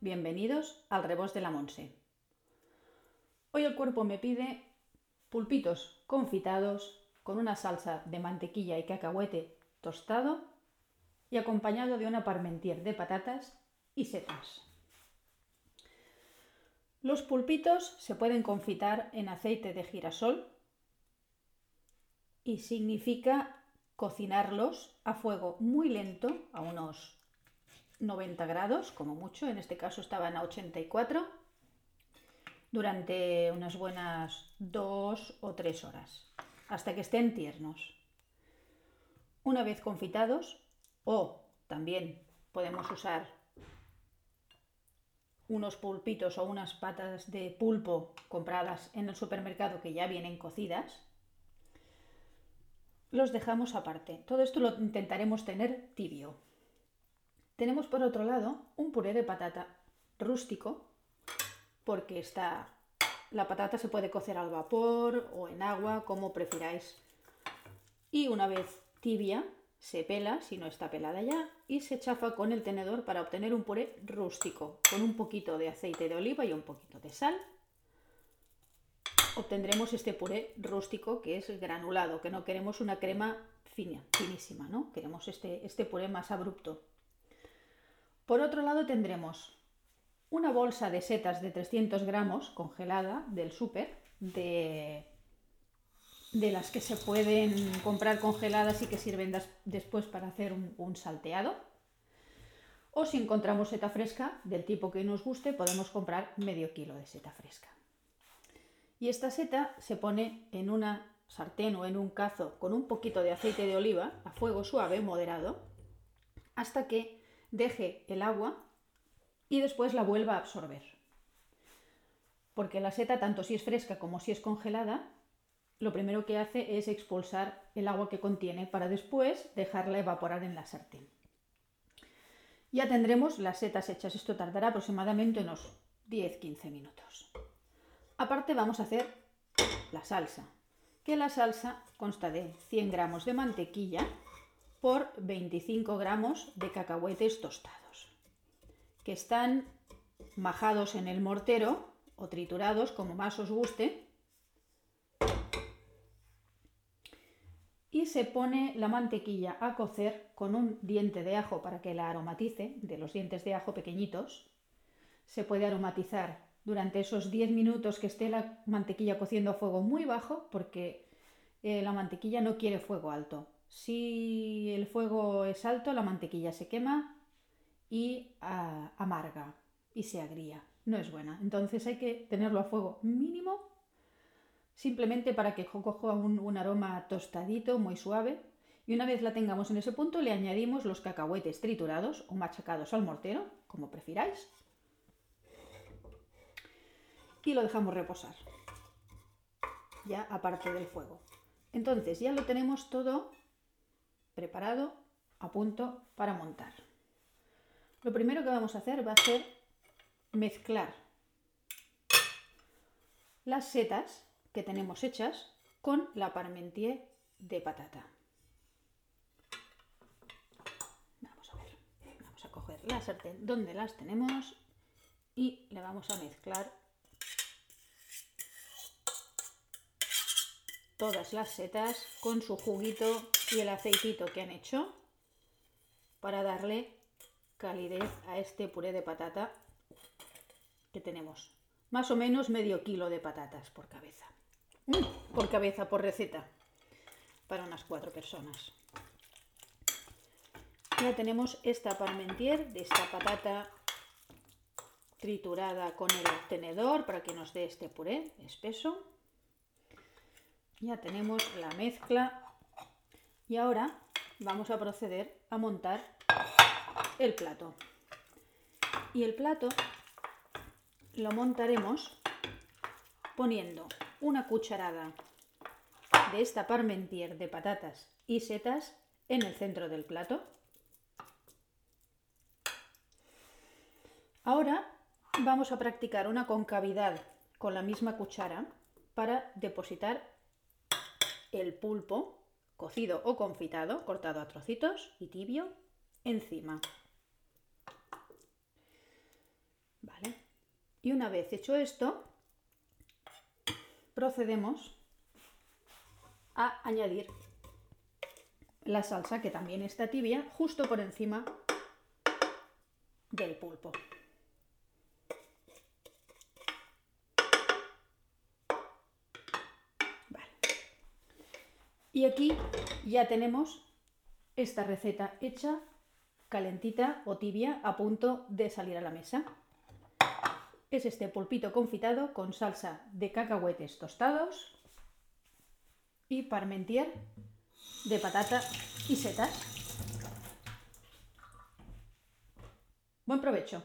bienvenidos al Rebos de la Monse. Hoy el cuerpo me pide pulpitos confitados con una salsa de mantequilla y cacahuete tostado y acompañado de una parmentier de patatas y setas. Los pulpitos se pueden confitar en aceite de girasol y significa cocinarlos a fuego muy lento, a unos 90 grados, como mucho, en este caso estaban a 84, durante unas buenas dos o tres horas, hasta que estén tiernos. Una vez confitados, o también podemos usar unos pulpitos o unas patas de pulpo compradas en el supermercado que ya vienen cocidas, los dejamos aparte. Todo esto lo intentaremos tener tibio. Tenemos por otro lado un puré de patata rústico, porque está, la patata se puede cocer al vapor o en agua, como prefiráis. Y una vez tibia, se pela, si no está pelada ya, y se chafa con el tenedor para obtener un puré rústico, con un poquito de aceite de oliva y un poquito de sal. Obtendremos este puré rústico que es granulado, que no queremos una crema fina, finísima, ¿no? Queremos este, este puré más abrupto. Por otro lado tendremos una bolsa de setas de 300 gramos congelada del súper, de, las que se pueden comprar congeladas y que sirven después para hacer un salteado. O si encontramos seta fresca, del tipo que nos guste, podemos comprar medio kilo de seta fresca. Y esta seta se pone en una sartén o en un cazo con un poquito de aceite de oliva a fuego suave, moderado, hasta que deje el agua y después la vuelva a absorber. Porque la seta, tanto si es fresca como si es congelada, lo primero que hace es expulsar el agua que contiene para después dejarla evaporar en la sartén. Ya tendremos las setas hechas. Esto tardará aproximadamente unos 10-15 minutos. Aparte vamos a hacer la salsa, que la salsa consta de 100 gramos de mantequilla, por 25 gramos de cacahuetes tostados, que están majados en el mortero o triturados, como más os guste. Y se pone la mantequilla a cocer con un diente de ajo para que la aromatice, de los dientes de ajo pequeñitos. Se puede aromatizar durante esos 10 minutos que esté la mantequilla cociendo a fuego muy bajo, porque eh, la mantequilla no quiere fuego alto. Si el fuego es alto, la mantequilla se quema y ah, amarga y se agría. No es buena. Entonces hay que tenerlo a fuego mínimo, simplemente para que coja un, un aroma tostadito, muy suave. Y una vez la tengamos en ese punto, le añadimos los cacahuetes triturados o machacados al mortero, como prefiráis. Y lo dejamos reposar, ya aparte del fuego. Entonces ya lo tenemos todo preparado, a punto para montar. Lo primero que vamos a hacer va a ser mezclar las setas que tenemos hechas con la parmentier de patata. Vamos a ver, vamos a coger la sartén donde las tenemos y le vamos a mezclar todas las setas con su juguito y el aceitito que han hecho para darle calidez a este puré de patata que tenemos. Más o menos medio kilo de patatas por cabeza. Mm, por cabeza, por receta. Para unas cuatro personas. Ya tenemos esta parmentier de esta patata triturada con el tenedor para que nos dé este puré espeso. Ya tenemos la mezcla y ahora vamos a proceder a montar el plato. Y el plato lo montaremos poniendo una cucharada de esta parmentier de patatas y setas en el centro del plato. Ahora vamos a practicar una concavidad con la misma cuchara para depositar el pulpo cocido o confitado, cortado a trocitos y tibio, encima. Vale. Y una vez hecho esto, procedemos a añadir la salsa que también está tibia justo por encima del pulpo. Y aquí ya tenemos esta receta hecha, calentita o tibia, a punto de salir a la mesa. Es este pulpito confitado con salsa de cacahuetes tostados y parmentier de patata y setas. Buen provecho.